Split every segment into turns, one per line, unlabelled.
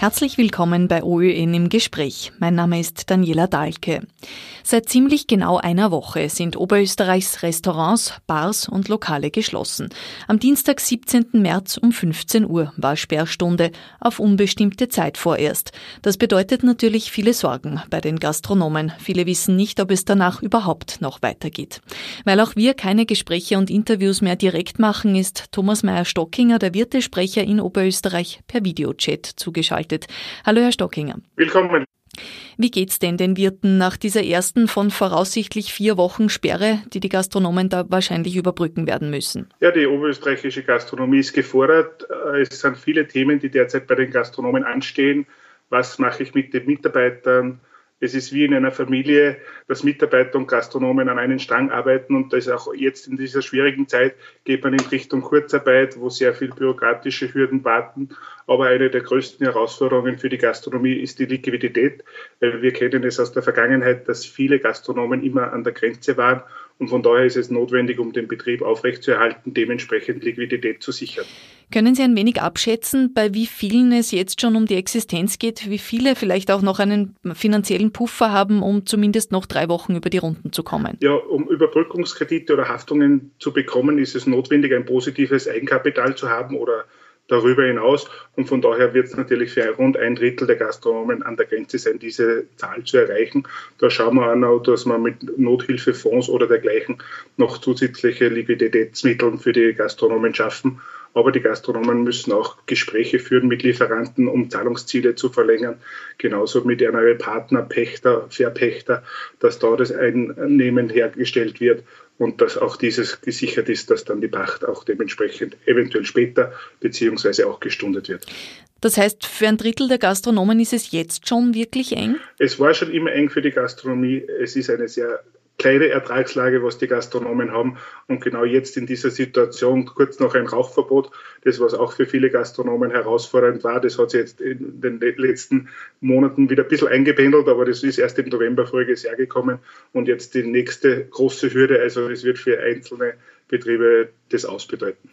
Herzlich willkommen bei OÖN im Gespräch. Mein Name ist Daniela Dahlke. Seit ziemlich genau einer Woche sind Oberösterreichs Restaurants, Bars und Lokale geschlossen. Am Dienstag, 17. März um 15 Uhr war Sperrstunde auf unbestimmte Zeit vorerst. Das bedeutet natürlich viele Sorgen bei den Gastronomen. Viele wissen nicht, ob es danach überhaupt noch weitergeht. Weil auch wir keine Gespräche und Interviews mehr direkt machen, ist Thomas Meyer-Stockinger, der Wirtesprecher in Oberösterreich, per Videochat zugeschaltet zugeschaltet. Hallo, Herr Stockinger.
Willkommen.
Wie geht's denn den Wirten nach dieser ersten von voraussichtlich vier Wochen Sperre, die die Gastronomen da wahrscheinlich überbrücken werden müssen?
Ja, die oberösterreichische Gastronomie ist gefordert. Es sind viele Themen, die derzeit bei den Gastronomen anstehen. Was mache ich mit den Mitarbeitern? Es ist wie in einer Familie, dass Mitarbeiter und Gastronomen an einen Strang arbeiten und das auch jetzt in dieser schwierigen Zeit geht man in Richtung Kurzarbeit, wo sehr viel bürokratische Hürden warten. Aber eine der größten Herausforderungen für die Gastronomie ist die Liquidität, weil wir kennen es aus der Vergangenheit, dass viele Gastronomen immer an der Grenze waren und von daher ist es notwendig, um den Betrieb aufrechtzuerhalten, dementsprechend Liquidität zu sichern.
Können Sie ein wenig abschätzen, bei wie vielen es jetzt schon um die Existenz geht, wie viele vielleicht auch noch einen finanziellen Puffer haben, um zumindest noch drei Wochen über die Runden zu kommen?
Ja, um Überbrückungskredite oder Haftungen zu bekommen, ist es notwendig, ein positives Eigenkapital zu haben oder darüber hinaus. Und von daher wird es natürlich für rund ein Drittel der Gastronomen an der Grenze sein, diese Zahl zu erreichen. Da schauen wir an, dass man mit Nothilfefonds oder dergleichen noch zusätzliche Liquiditätsmittel für die Gastronomen schaffen. Aber die Gastronomen müssen auch Gespräche führen mit Lieferanten, um Zahlungsziele zu verlängern. Genauso mit ihren Partner, Pächter, Verpächter, dass da das Einnehmen hergestellt wird und dass auch dieses gesichert ist, dass dann die Pacht auch dementsprechend eventuell später beziehungsweise auch gestundet wird.
Das heißt, für ein Drittel der Gastronomen ist es jetzt schon wirklich eng?
Es war schon immer eng für die Gastronomie. Es ist eine sehr kleine Ertragslage, was die Gastronomen haben. Und genau jetzt in dieser Situation, kurz nach ein Rauchverbot, das was auch für viele Gastronomen herausfordernd war, das hat sich jetzt in den letzten Monaten wieder ein bisschen eingependelt, aber das ist erst im November voriges Jahr gekommen und jetzt die nächste große Hürde. Also es wird für einzelne Betriebe das ausbedeuten.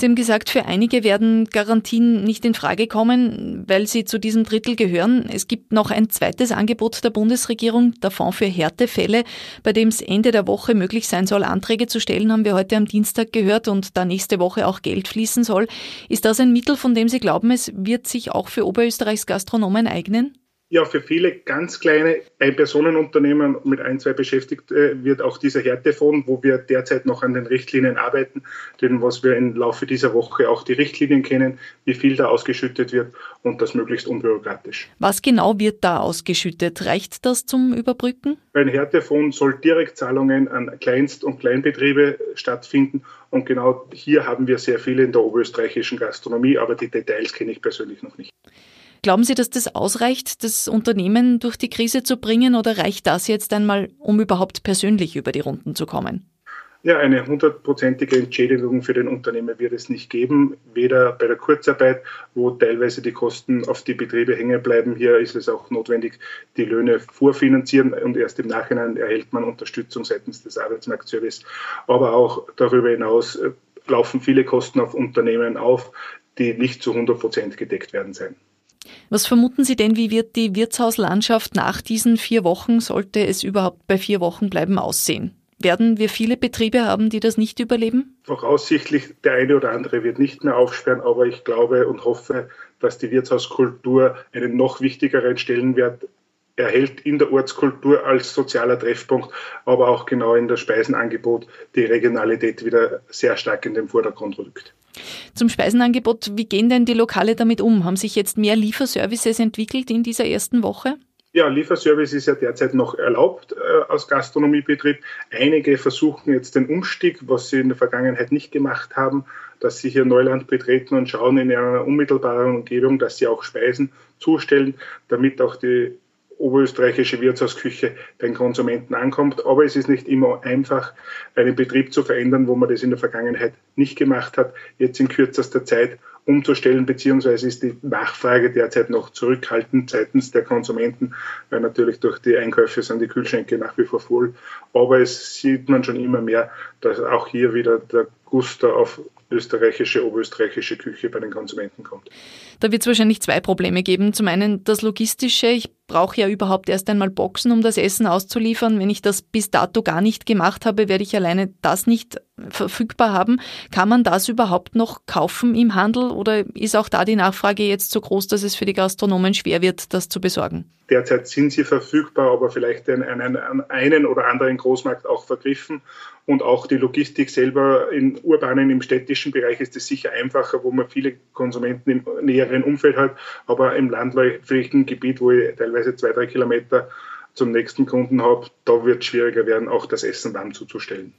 Sie haben gesagt, für einige werden Garantien nicht in Frage kommen, weil sie zu diesem Drittel gehören. Es gibt noch ein zweites Angebot der Bundesregierung, der Fonds für Härtefälle, bei dem es Ende der Woche möglich sein soll, Anträge zu stellen, haben wir heute am Dienstag gehört und da nächste Woche auch Geld fließen soll. Ist das ein Mittel, von dem Sie glauben, es wird sich auch für Oberösterreichs Gastronomen eignen?
Ja, für viele ganz kleine Ein-Personen-Unternehmen mit ein, zwei Beschäftigten wird auch dieser Härtefonds, wo wir derzeit noch an den Richtlinien arbeiten, denn was wir im Laufe dieser Woche auch die Richtlinien kennen, wie viel da ausgeschüttet wird und das möglichst unbürokratisch.
Was genau wird da ausgeschüttet? Reicht das zum Überbrücken?
Ein Härtefonds soll Direktzahlungen an Kleinst- und Kleinbetriebe stattfinden und genau hier haben wir sehr viele in der oberösterreichischen Gastronomie, aber die Details kenne ich persönlich noch nicht.
Glauben Sie, dass das ausreicht, das Unternehmen durch die Krise zu bringen oder reicht das jetzt einmal, um überhaupt persönlich über die Runden zu kommen?
Ja, eine hundertprozentige Entschädigung für den Unternehmer wird es nicht geben, weder bei der Kurzarbeit, wo teilweise die Kosten auf die Betriebe hängen bleiben. Hier ist es auch notwendig, die Löhne vorfinanzieren und erst im Nachhinein erhält man Unterstützung seitens des Arbeitsmarktservice. Aber auch darüber hinaus äh, laufen viele Kosten auf Unternehmen auf, die nicht zu 100 Prozent gedeckt werden sein.
Was vermuten Sie denn, wie wird die Wirtshauslandschaft nach diesen vier Wochen, sollte es überhaupt bei vier Wochen bleiben, aussehen? Werden wir viele Betriebe haben, die das nicht überleben?
Voraussichtlich der eine oder andere wird nicht mehr aufsperren, aber ich glaube und hoffe, dass die Wirtshauskultur einen noch wichtigeren Stellenwert erhält in der Ortskultur als sozialer Treffpunkt, aber auch genau in das Speisenangebot die Regionalität wieder sehr stark in den Vordergrund rückt.
Zum Speisenangebot, wie gehen denn die Lokale damit um? Haben sich jetzt mehr Lieferservices entwickelt in dieser ersten Woche?
Ja, Lieferservice ist ja derzeit noch erlaubt äh, als Gastronomiebetrieb. Einige versuchen jetzt den Umstieg, was sie in der Vergangenheit nicht gemacht haben, dass sie hier Neuland betreten und schauen in einer unmittelbaren Umgebung, dass sie auch Speisen zustellen, damit auch die oberösterreichische Wirtshausküche den Konsumenten ankommt. Aber es ist nicht immer einfach, einen Betrieb zu verändern, wo man das in der Vergangenheit nicht gemacht hat, jetzt in kürzester Zeit umzustellen, beziehungsweise ist die Nachfrage derzeit noch zurückhaltend seitens der Konsumenten, weil natürlich durch die Einkäufe sind die Kühlschränke nach wie vor voll. Aber es sieht man schon immer mehr, dass auch hier wieder der Guster auf österreichische, oberösterreichische Küche bei den Konsumenten kommt.
Da wird es wahrscheinlich zwei Probleme geben. Zum einen das Logistische. Ich brauche ja überhaupt erst einmal Boxen, um das Essen auszuliefern. Wenn ich das bis dato gar nicht gemacht habe, werde ich alleine das nicht verfügbar haben. Kann man das überhaupt noch kaufen im Handel oder ist auch da die Nachfrage jetzt so groß, dass es für die Gastronomen schwer wird, das zu besorgen?
Derzeit sind sie verfügbar, aber vielleicht an einen, einen oder anderen Großmarkt auch vergriffen. Und auch die Logistik selber in urbanen, im städtischen Bereich ist es sicher einfacher, wo man viele Konsumenten im näheren Umfeld hat. Aber im landläufigen Gebiet, wo ich teilweise zwei, drei Kilometer zum nächsten Kunden habe, da wird es schwieriger werden, auch das Essen warm zuzustellen.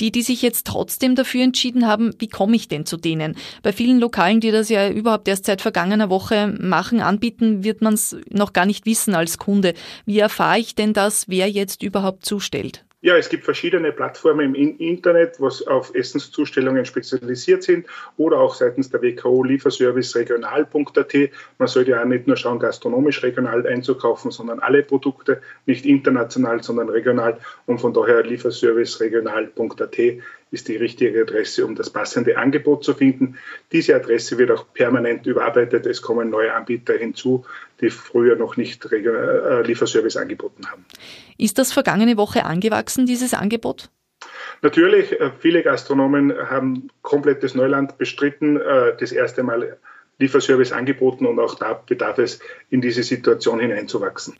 Die, die sich jetzt trotzdem dafür entschieden haben, wie komme ich denn zu denen? Bei vielen Lokalen, die das ja überhaupt erst seit vergangener Woche machen, anbieten, wird man es noch gar nicht wissen als Kunde. Wie erfahre ich denn das, wer jetzt überhaupt zustellt?
Ja, es gibt verschiedene Plattformen im Internet, was auf Essenszustellungen spezialisiert sind oder auch seitens der WKO Lieferservice regional.at. Man sollte ja nicht nur schauen, gastronomisch regional einzukaufen, sondern alle Produkte, nicht international, sondern regional. Und von daher Lieferservice regional.at ist die richtige Adresse, um das passende Angebot zu finden. Diese Adresse wird auch permanent überarbeitet. Es kommen neue Anbieter hinzu, die früher noch nicht äh, Lieferservice angeboten haben.
Ist das vergangene Woche angewachsen, dieses Angebot?
Natürlich, äh, viele Gastronomen haben komplettes Neuland bestritten, äh, das erste Mal Lieferservice angeboten und auch da bedarf es, in diese Situation hineinzuwachsen.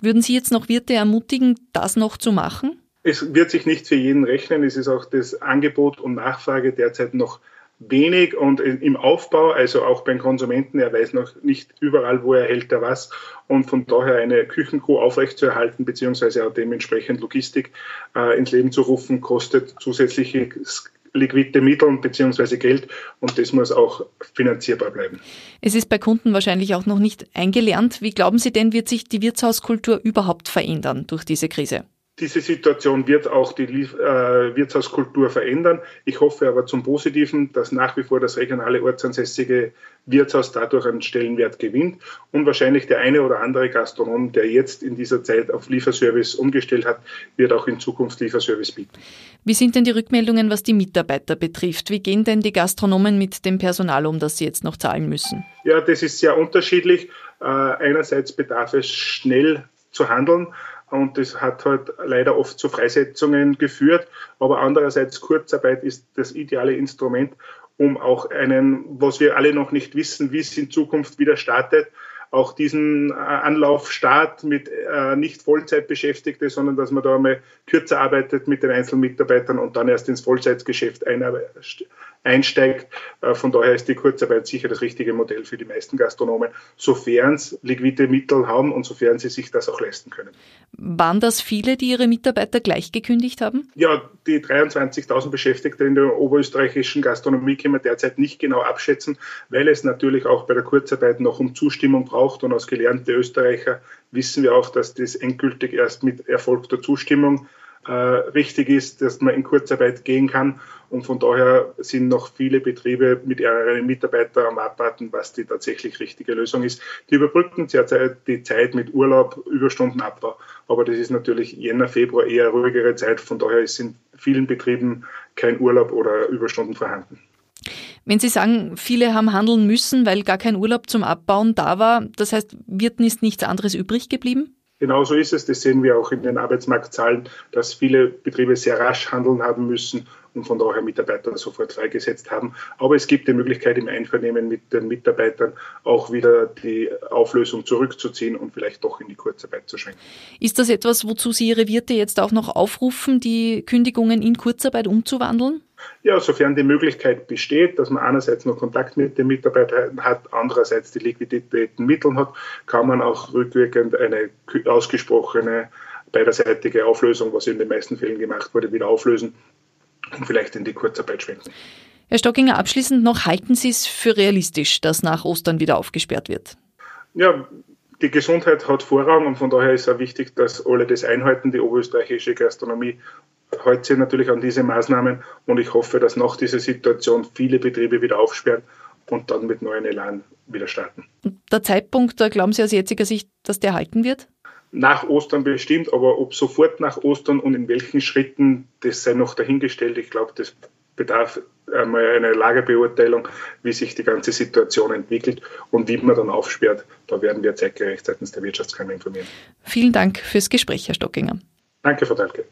Würden Sie jetzt noch Wirte ermutigen, das noch zu machen?
Es wird sich nicht für jeden rechnen. Es ist auch das Angebot und Nachfrage derzeit noch wenig und im Aufbau, also auch beim Konsumenten, er weiß noch nicht überall, wo er hält er was und von daher eine Küchencrew aufrechtzuerhalten, beziehungsweise auch dementsprechend Logistik äh, ins Leben zu rufen, kostet zusätzliche liquide Mittel bzw. Geld und das muss auch finanzierbar bleiben.
Es ist bei Kunden wahrscheinlich auch noch nicht eingelernt. Wie glauben Sie denn, wird sich die Wirtshauskultur überhaupt verändern durch diese Krise?
Diese Situation wird auch die äh, Wirtshauskultur verändern. Ich hoffe aber zum Positiven, dass nach wie vor das regionale ortsansässige Wirtshaus dadurch einen Stellenwert gewinnt und wahrscheinlich der eine oder andere Gastronom, der jetzt in dieser Zeit auf Lieferservice umgestellt hat, wird auch in Zukunft Lieferservice bieten.
Wie sind denn die Rückmeldungen, was die Mitarbeiter betrifft? Wie gehen denn die Gastronomen mit dem Personal um, das sie jetzt noch zahlen müssen?
Ja, das ist sehr unterschiedlich. Äh, einerseits bedarf es schnell zu handeln. Und das hat halt leider oft zu Freisetzungen geführt. Aber andererseits Kurzarbeit ist das ideale Instrument, um auch einen, was wir alle noch nicht wissen, wie es in Zukunft wieder startet, auch diesen äh, Anlaufstart mit äh, nicht Vollzeitbeschäftigte, sondern dass man da einmal kürzer arbeitet mit den Einzelmitarbeitern und dann erst ins Vollzeitgeschäft einsteigt. Äh, von daher ist die Kurzarbeit sicher das richtige Modell für die meisten Gastronomen, sofern sie liquide Mittel haben und sofern sie sich das auch leisten können.
Waren das viele, die ihre Mitarbeiter gleich gekündigt haben?
Ja, die 23.000 Beschäftigte in der oberösterreichischen Gastronomie können wir derzeit nicht genau abschätzen, weil es natürlich auch bei der Kurzarbeit noch um Zustimmung braucht braucht. Und als gelernte Österreicher wissen wir auch, dass das endgültig erst mit erfolgter Zustimmung äh, richtig ist, dass man in Kurzarbeit gehen kann. Und von daher sind noch viele Betriebe mit ihren Mitarbeitern am Abwarten, was die tatsächlich richtige Lösung ist. Die überbrücken derzeit die Zeit mit Urlaub, Überstundenabbau. Aber das ist natürlich Jänner, Februar eher ruhigere Zeit. Von daher ist in vielen Betrieben kein Urlaub oder Überstunden vorhanden.
Wenn Sie sagen, viele haben handeln müssen, weil gar kein Urlaub zum Abbauen da war, das heißt, Wirten ist nichts anderes übrig geblieben?
Genau so ist es. Das sehen wir auch in den Arbeitsmarktzahlen, dass viele Betriebe sehr rasch handeln haben müssen und von daher Mitarbeiter sofort freigesetzt haben. Aber es gibt die Möglichkeit im Einvernehmen mit den Mitarbeitern auch wieder die Auflösung zurückzuziehen und vielleicht doch in die Kurzarbeit zu schwenken.
Ist das etwas, wozu Sie Ihre Wirte jetzt auch noch aufrufen, die Kündigungen in Kurzarbeit umzuwandeln?
Ja, sofern die Möglichkeit besteht, dass man einerseits noch Kontakt mit den Mitarbeitern hat, andererseits die Liquiditäten Mitteln hat, kann man auch rückwirkend eine ausgesprochene beiderseitige Auflösung, was in den meisten Fällen gemacht wurde, wieder auflösen und vielleicht in die Kurzarbeit schwenken.
Herr Stockinger, abschließend noch, halten Sie es für realistisch, dass nach Ostern wieder aufgesperrt wird?
Ja, die Gesundheit hat Vorrang und von daher ist es auch wichtig, dass alle das einhalten. Die oberösterreichische Gastronomie hält sich natürlich an diese Maßnahmen und ich hoffe, dass nach dieser Situation viele Betriebe wieder aufsperren und dann mit neuen Elan wieder starten.
Der Zeitpunkt, da glauben Sie aus jetziger Sicht, dass der halten wird?
Nach Ostern bestimmt, aber ob sofort nach Ostern und in welchen Schritten, das sei noch dahingestellt. Ich glaube, das bedarf einmal eine Lagebeurteilung, wie sich die ganze Situation entwickelt und wie man dann aufsperrt. Da werden wir zeitgerecht seitens der Wirtschaftskammer informieren.
Vielen Dank fürs Gespräch, Herr Stockinger.
Danke, Frau Dahlke.